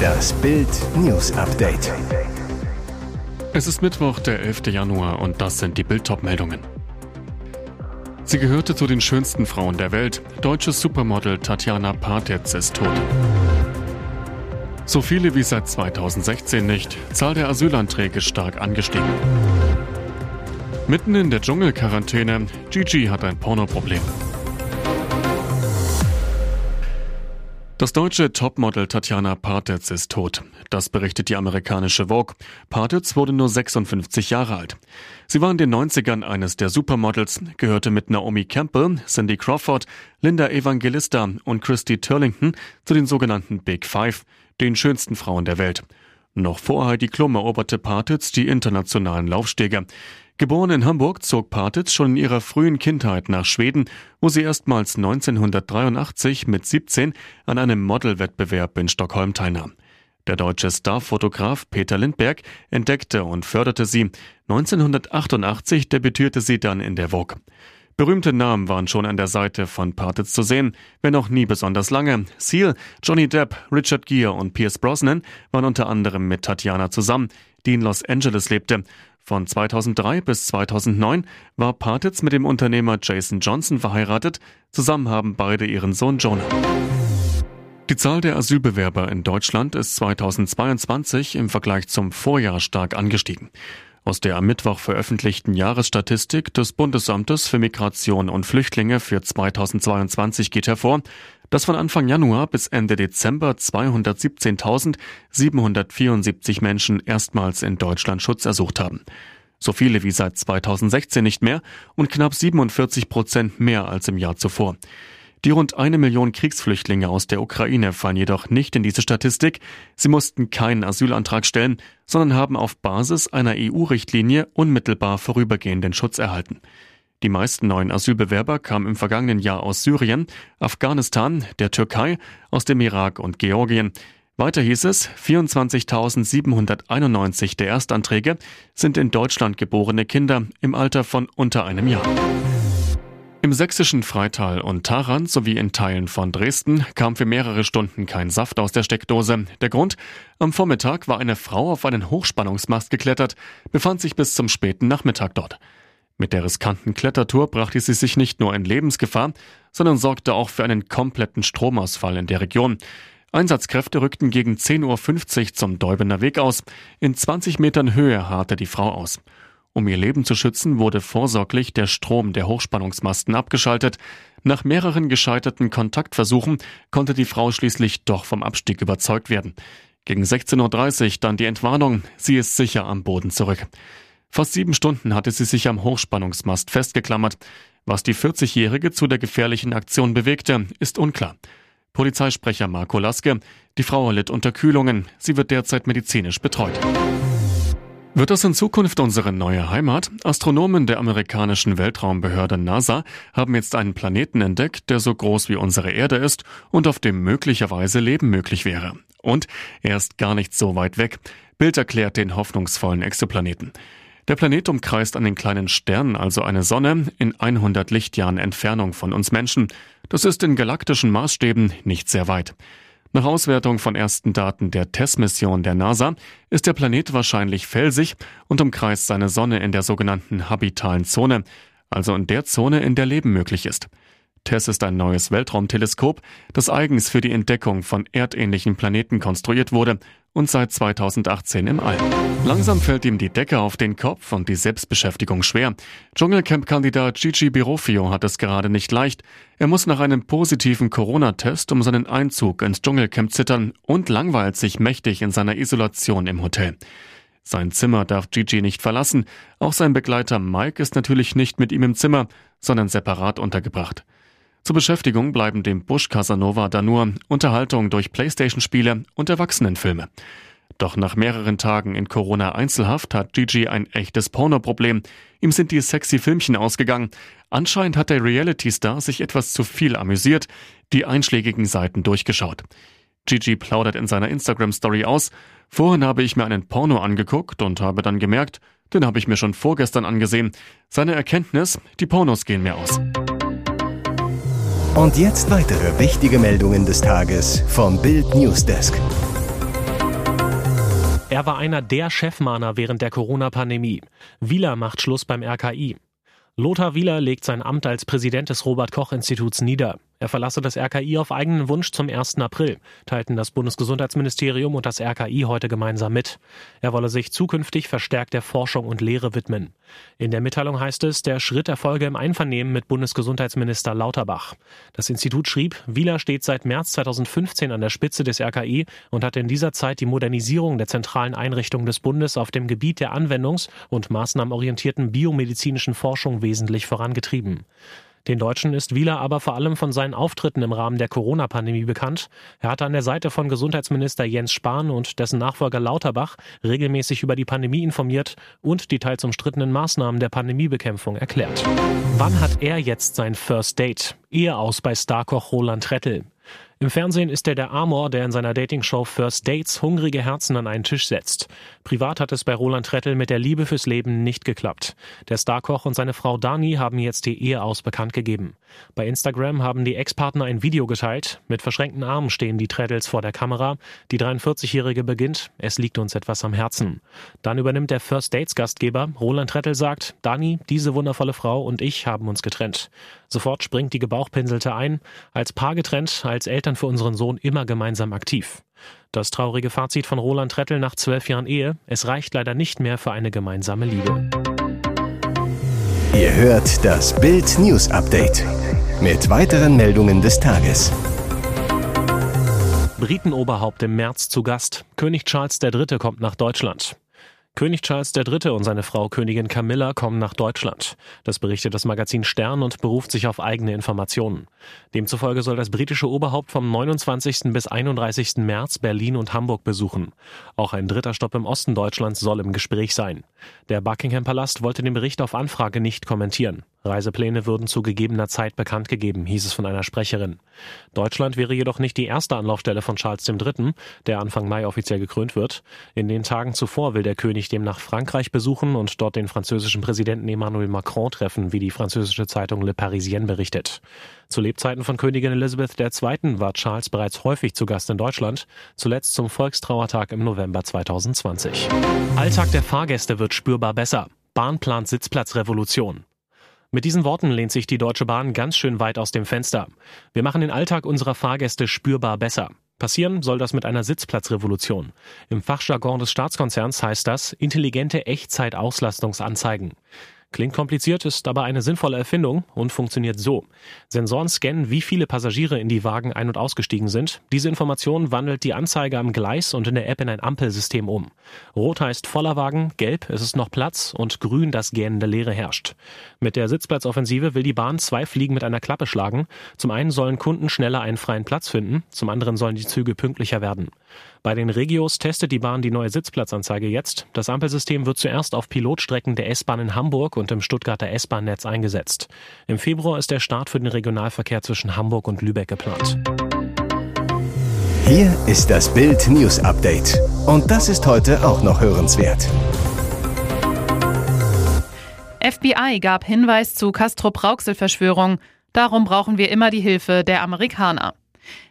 Das Bild News Update. Es ist Mittwoch, der 11. Januar und das sind die Bild meldungen Sie gehörte zu den schönsten Frauen der Welt. Deutsches Supermodel Tatjana Partitz ist tot. So viele wie seit 2016 nicht. Zahl der Asylanträge stark angestiegen. Mitten in der Dschungelquarantäne. Gigi hat ein Pornoproblem. Das deutsche Topmodel Tatjana Partitz ist tot. Das berichtet die amerikanische Vogue. Partitz wurde nur 56 Jahre alt. Sie war in den 90ern eines der Supermodels, gehörte mit Naomi Campbell, Cindy Crawford, Linda Evangelista und Christy Turlington zu den sogenannten Big Five, den schönsten Frauen der Welt. Noch vor Heidi Klum eroberte Partitz die internationalen Laufstege. Geboren in Hamburg zog Partitz schon in ihrer frühen Kindheit nach Schweden, wo sie erstmals 1983 mit 17 an einem Modelwettbewerb in Stockholm teilnahm. Der deutsche Starfotograf Peter Lindberg entdeckte und förderte sie. 1988 debütierte sie dann in der Vogue. Berühmte Namen waren schon an der Seite von Partitz zu sehen, wenn auch nie besonders lange. Seal, Johnny Depp, Richard Gere und Pierce Brosnan waren unter anderem mit Tatjana zusammen, die in Los Angeles lebte. Von 2003 bis 2009 war Partitz mit dem Unternehmer Jason Johnson verheiratet. Zusammen haben beide ihren Sohn Jonah. Die Zahl der Asylbewerber in Deutschland ist 2022 im Vergleich zum Vorjahr stark angestiegen. Aus der am Mittwoch veröffentlichten Jahresstatistik des Bundesamtes für Migration und Flüchtlinge für 2022 geht hervor, dass von Anfang Januar bis Ende Dezember 217.774 Menschen erstmals in Deutschland Schutz ersucht haben. So viele wie seit 2016 nicht mehr und knapp 47 Prozent mehr als im Jahr zuvor. Die rund eine Million Kriegsflüchtlinge aus der Ukraine fallen jedoch nicht in diese Statistik. Sie mussten keinen Asylantrag stellen, sondern haben auf Basis einer EU-Richtlinie unmittelbar vorübergehenden Schutz erhalten. Die meisten neuen Asylbewerber kamen im vergangenen Jahr aus Syrien, Afghanistan, der Türkei, aus dem Irak und Georgien. Weiter hieß es, 24.791 der Erstanträge sind in Deutschland geborene Kinder im Alter von unter einem Jahr. Im sächsischen Freital und Taran sowie in Teilen von Dresden kam für mehrere Stunden kein Saft aus der Steckdose. Der Grund? Am Vormittag war eine Frau auf einen Hochspannungsmast geklettert, befand sich bis zum späten Nachmittag dort. Mit der riskanten Klettertour brachte sie sich nicht nur in Lebensgefahr, sondern sorgte auch für einen kompletten Stromausfall in der Region. Einsatzkräfte rückten gegen 10.50 Uhr zum Deubener Weg aus. In 20 Metern Höhe harrte die Frau aus. Um ihr Leben zu schützen, wurde vorsorglich der Strom der Hochspannungsmasten abgeschaltet. Nach mehreren gescheiterten Kontaktversuchen konnte die Frau schließlich doch vom Abstieg überzeugt werden. Gegen 16.30 Uhr dann die Entwarnung, sie ist sicher am Boden zurück. Fast sieben Stunden hatte sie sich am Hochspannungsmast festgeklammert. Was die 40-Jährige zu der gefährlichen Aktion bewegte, ist unklar. Polizeisprecher Marco Laske, die Frau litt unter Kühlungen, sie wird derzeit medizinisch betreut. Wird das in Zukunft unsere neue Heimat? Astronomen der amerikanischen Weltraumbehörde NASA haben jetzt einen Planeten entdeckt, der so groß wie unsere Erde ist und auf dem möglicherweise Leben möglich wäre. Und er ist gar nicht so weit weg. Bild erklärt den hoffnungsvollen Exoplaneten. Der Planet umkreist einen kleinen Stern, also eine Sonne, in 100 Lichtjahren Entfernung von uns Menschen. Das ist in galaktischen Maßstäben nicht sehr weit. Nach Auswertung von ersten Daten der TESS-Mission der NASA ist der Planet wahrscheinlich felsig und umkreist seine Sonne in der sogenannten habitalen Zone, also in der Zone, in der Leben möglich ist. TESS ist ein neues Weltraumteleskop, das eigens für die Entdeckung von erdähnlichen Planeten konstruiert wurde und seit 2018 im All. Langsam fällt ihm die Decke auf den Kopf und die Selbstbeschäftigung schwer. Dschungelcamp-Kandidat Gigi Birofio hat es gerade nicht leicht. Er muss nach einem positiven Corona-Test um seinen Einzug ins Dschungelcamp zittern und langweilt sich mächtig in seiner Isolation im Hotel. Sein Zimmer darf Gigi nicht verlassen. Auch sein Begleiter Mike ist natürlich nicht mit ihm im Zimmer, sondern separat untergebracht. Zur Beschäftigung bleiben dem Bush Casanova da nur Unterhaltung durch Playstation-Spiele und Erwachsenenfilme. Doch nach mehreren Tagen in Corona-Einzelhaft hat Gigi ein echtes Pornoproblem. Ihm sind die sexy Filmchen ausgegangen. Anscheinend hat der Reality-Star sich etwas zu viel amüsiert, die einschlägigen Seiten durchgeschaut. Gigi plaudert in seiner Instagram-Story aus. Vorhin habe ich mir einen Porno angeguckt und habe dann gemerkt, den habe ich mir schon vorgestern angesehen. Seine Erkenntnis, die Pornos gehen mir aus. Und jetzt weitere wichtige Meldungen des Tages vom Bild Newsdesk. Er war einer der Chefmahner während der Corona-Pandemie. Wieler macht Schluss beim RKI. Lothar Wieler legt sein Amt als Präsident des Robert Koch Instituts nieder. Er verlasse das RKI auf eigenen Wunsch zum 1. April, teilten das Bundesgesundheitsministerium und das RKI heute gemeinsam mit. Er wolle sich zukünftig verstärkt der Forschung und Lehre widmen. In der Mitteilung heißt es, der Schritt erfolge im Einvernehmen mit Bundesgesundheitsminister Lauterbach. Das Institut schrieb, Wieler steht seit März 2015 an der Spitze des RKI und hat in dieser Zeit die Modernisierung der zentralen Einrichtungen des Bundes auf dem Gebiet der anwendungs- und maßnahmenorientierten biomedizinischen Forschung wesentlich vorangetrieben. Den Deutschen ist Wieler aber vor allem von seinen Auftritten im Rahmen der Corona-Pandemie bekannt. Er hatte an der Seite von Gesundheitsminister Jens Spahn und dessen Nachfolger Lauterbach regelmäßig über die Pandemie informiert und die teils umstrittenen Maßnahmen der Pandemiebekämpfung erklärt. Wann hat er jetzt sein First Date? Ehe aus bei Starkoch Roland Rettel. Im Fernsehen ist er der Amor, der in seiner Dating-Show First Dates hungrige Herzen an einen Tisch setzt. Privat hat es bei Roland Trettel mit der Liebe fürs Leben nicht geklappt. Der Starkoch und seine Frau Dani haben jetzt die Ehe aus bekannt gegeben. Bei Instagram haben die Ex-Partner ein Video geteilt. Mit verschränkten Armen stehen die Trettels vor der Kamera. Die 43-Jährige beginnt, es liegt uns etwas am Herzen. Dann übernimmt der First Dates Gastgeber. Roland Trettel sagt, Dani, diese wundervolle Frau und ich haben uns getrennt. Sofort springt die Gebauchpinselte ein. Als Paar getrennt, als Eltern für unseren Sohn immer gemeinsam aktiv. Das traurige Fazit von Roland Trettel nach zwölf Jahren Ehe, es reicht leider nicht mehr für eine gemeinsame Liebe. Ihr hört das Bild News Update mit weiteren Meldungen des Tages. Britenoberhaupt im März zu Gast. König Charles III. kommt nach Deutschland. König Charles III. und seine Frau Königin Camilla kommen nach Deutschland. Das berichtet das Magazin Stern und beruft sich auf eigene Informationen. Demzufolge soll das britische Oberhaupt vom 29. bis 31. März Berlin und Hamburg besuchen. Auch ein dritter Stopp im Osten Deutschlands soll im Gespräch sein. Der Buckingham Palast wollte den Bericht auf Anfrage nicht kommentieren. Reisepläne würden zu gegebener Zeit bekannt gegeben, hieß es von einer Sprecherin. Deutschland wäre jedoch nicht die erste Anlaufstelle von Charles III., der Anfang Mai offiziell gekrönt wird. In den Tagen zuvor will der König demnach Frankreich besuchen und dort den französischen Präsidenten Emmanuel Macron treffen, wie die französische Zeitung Le Parisien berichtet. Zu Lebzeiten von Königin Elizabeth II. war Charles bereits häufig zu Gast in Deutschland, zuletzt zum Volkstrauertag im November 2020. Alltag der Fahrgäste wird spürbar besser. Bahn plant Sitzplatzrevolution. Mit diesen Worten lehnt sich die Deutsche Bahn ganz schön weit aus dem Fenster. Wir machen den Alltag unserer Fahrgäste spürbar besser. Passieren soll das mit einer Sitzplatzrevolution. Im Fachjargon des Staatskonzerns heißt das intelligente Echtzeit-Auslastungsanzeigen. Klingt kompliziert, ist aber eine sinnvolle Erfindung und funktioniert so. Sensoren scannen, wie viele Passagiere in die Wagen ein- und ausgestiegen sind. Diese Information wandelt die Anzeige am Gleis und in der App in ein Ampelsystem um. Rot heißt voller Wagen, gelb es ist noch Platz und grün das gähnende Leere herrscht. Mit der Sitzplatzoffensive will die Bahn zwei Fliegen mit einer Klappe schlagen. Zum einen sollen Kunden schneller einen freien Platz finden, zum anderen sollen die Züge pünktlicher werden. Bei den Regios testet die Bahn die neue Sitzplatzanzeige jetzt. Das Ampelsystem wird zuerst auf Pilotstrecken der S-Bahn in Hamburg und im Stuttgarter S-Bahn-Netz eingesetzt. Im Februar ist der Start für den Regionalverkehr zwischen Hamburg und Lübeck geplant. Hier ist das Bild News Update. Und das ist heute auch noch hörenswert. FBI gab Hinweis zu Castro-Brauxel-Verschwörung. Darum brauchen wir immer die Hilfe der Amerikaner.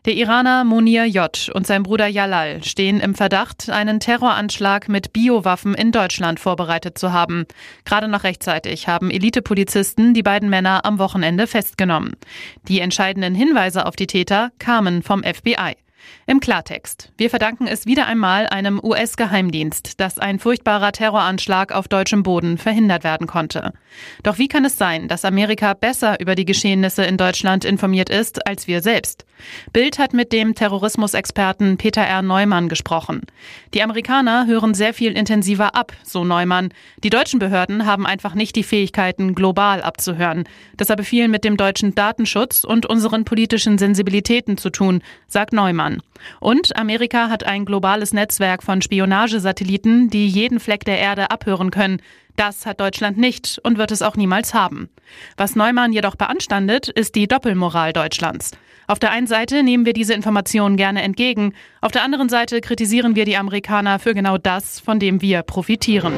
Der Iraner Munir J. und sein Bruder Jalal stehen im Verdacht, einen Terroranschlag mit Biowaffen in Deutschland vorbereitet zu haben. Gerade noch rechtzeitig haben Elitepolizisten die beiden Männer am Wochenende festgenommen. Die entscheidenden Hinweise auf die Täter kamen vom FBI. Im Klartext. Wir verdanken es wieder einmal einem US-Geheimdienst, dass ein furchtbarer Terroranschlag auf deutschem Boden verhindert werden konnte. Doch wie kann es sein, dass Amerika besser über die Geschehnisse in Deutschland informiert ist als wir selbst? Bild hat mit dem Terrorismusexperten Peter R. Neumann gesprochen. Die Amerikaner hören sehr viel intensiver ab, so Neumann. Die deutschen Behörden haben einfach nicht die Fähigkeiten, global abzuhören. Das habe viel mit dem deutschen Datenschutz und unseren politischen Sensibilitäten zu tun, sagt Neumann. Und Amerika hat ein globales Netzwerk von Spionagesatelliten, die jeden Fleck der Erde abhören können. Das hat Deutschland nicht und wird es auch niemals haben. Was Neumann jedoch beanstandet, ist die Doppelmoral Deutschlands. Auf der einen Seite nehmen wir diese Informationen gerne entgegen, auf der anderen Seite kritisieren wir die Amerikaner für genau das, von dem wir profitieren.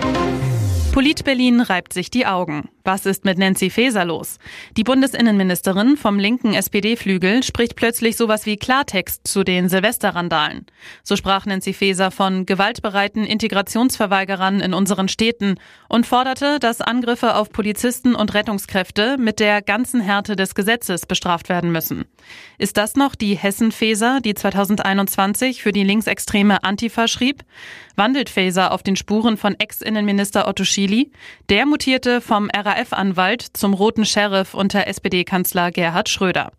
Polit Berlin reibt sich die Augen. Was ist mit Nancy Faeser los? Die Bundesinnenministerin vom linken SPD-Flügel spricht plötzlich sowas wie Klartext zu den Silvesterrandalen. So sprach Nancy Faeser von gewaltbereiten Integrationsverweigerern in unseren Städten und forderte, dass Angriffe auf Polizisten und Rettungskräfte mit der ganzen Härte des Gesetzes bestraft werden müssen. Ist das noch die Hessen-Faeser, die 2021 für die linksextreme Antifa schrieb? Wandelt Faeser auf den Spuren von Ex-Innenminister Otto Schily? Der mutierte vom RAF-Anwalt zum roten Sheriff unter SPD-Kanzler Gerhard Schröder.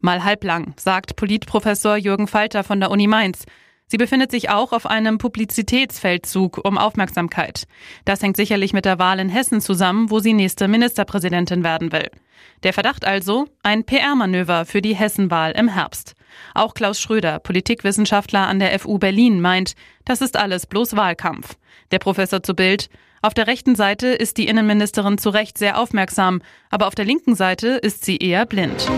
Mal halblang, sagt Politprofessor Jürgen Falter von der Uni Mainz. Sie befindet sich auch auf einem Publizitätsfeldzug um Aufmerksamkeit. Das hängt sicherlich mit der Wahl in Hessen zusammen, wo sie nächste Ministerpräsidentin werden will. Der Verdacht also, ein PR-Manöver für die Hessenwahl im Herbst. Auch Klaus Schröder, Politikwissenschaftler an der FU Berlin, meint, das ist alles bloß Wahlkampf. Der Professor zu Bild, auf der rechten Seite ist die Innenministerin zu Recht sehr aufmerksam, aber auf der linken Seite ist sie eher blind.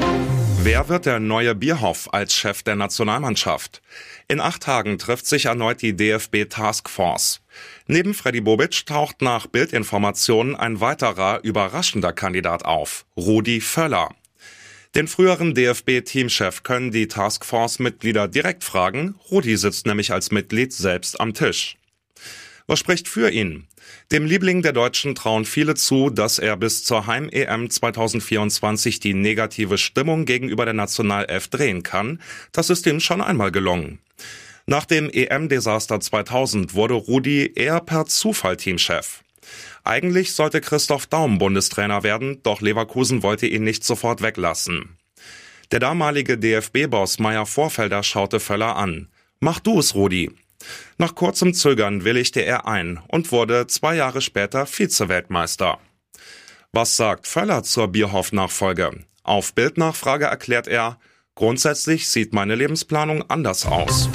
Wer wird der neue Bierhoff als Chef der Nationalmannschaft? In acht Tagen trifft sich erneut die DFB Taskforce. Neben Freddy Bobic taucht nach Bildinformationen ein weiterer überraschender Kandidat auf, Rudi Völler. Den früheren DFB-Teamchef können die Taskforce-Mitglieder direkt fragen. Rudi sitzt nämlich als Mitglied selbst am Tisch. Was spricht für ihn? Dem Liebling der Deutschen trauen viele zu, dass er bis zur Heim-EM 2024 die negative Stimmung gegenüber der Nationalelf drehen kann. Das ist ihm schon einmal gelungen. Nach dem EM-Desaster 2000 wurde Rudi eher per Zufall Teamchef. Eigentlich sollte Christoph Daum Bundestrainer werden, doch Leverkusen wollte ihn nicht sofort weglassen. Der damalige DFB-Boss Meier Vorfelder schaute Völler an. Mach du es, Rudi. Nach kurzem Zögern willigte er ein und wurde zwei Jahre später Vize-Weltmeister. Was sagt Völler zur Bierhoff-Nachfolge? Auf Bildnachfrage erklärt er, grundsätzlich sieht meine Lebensplanung anders aus.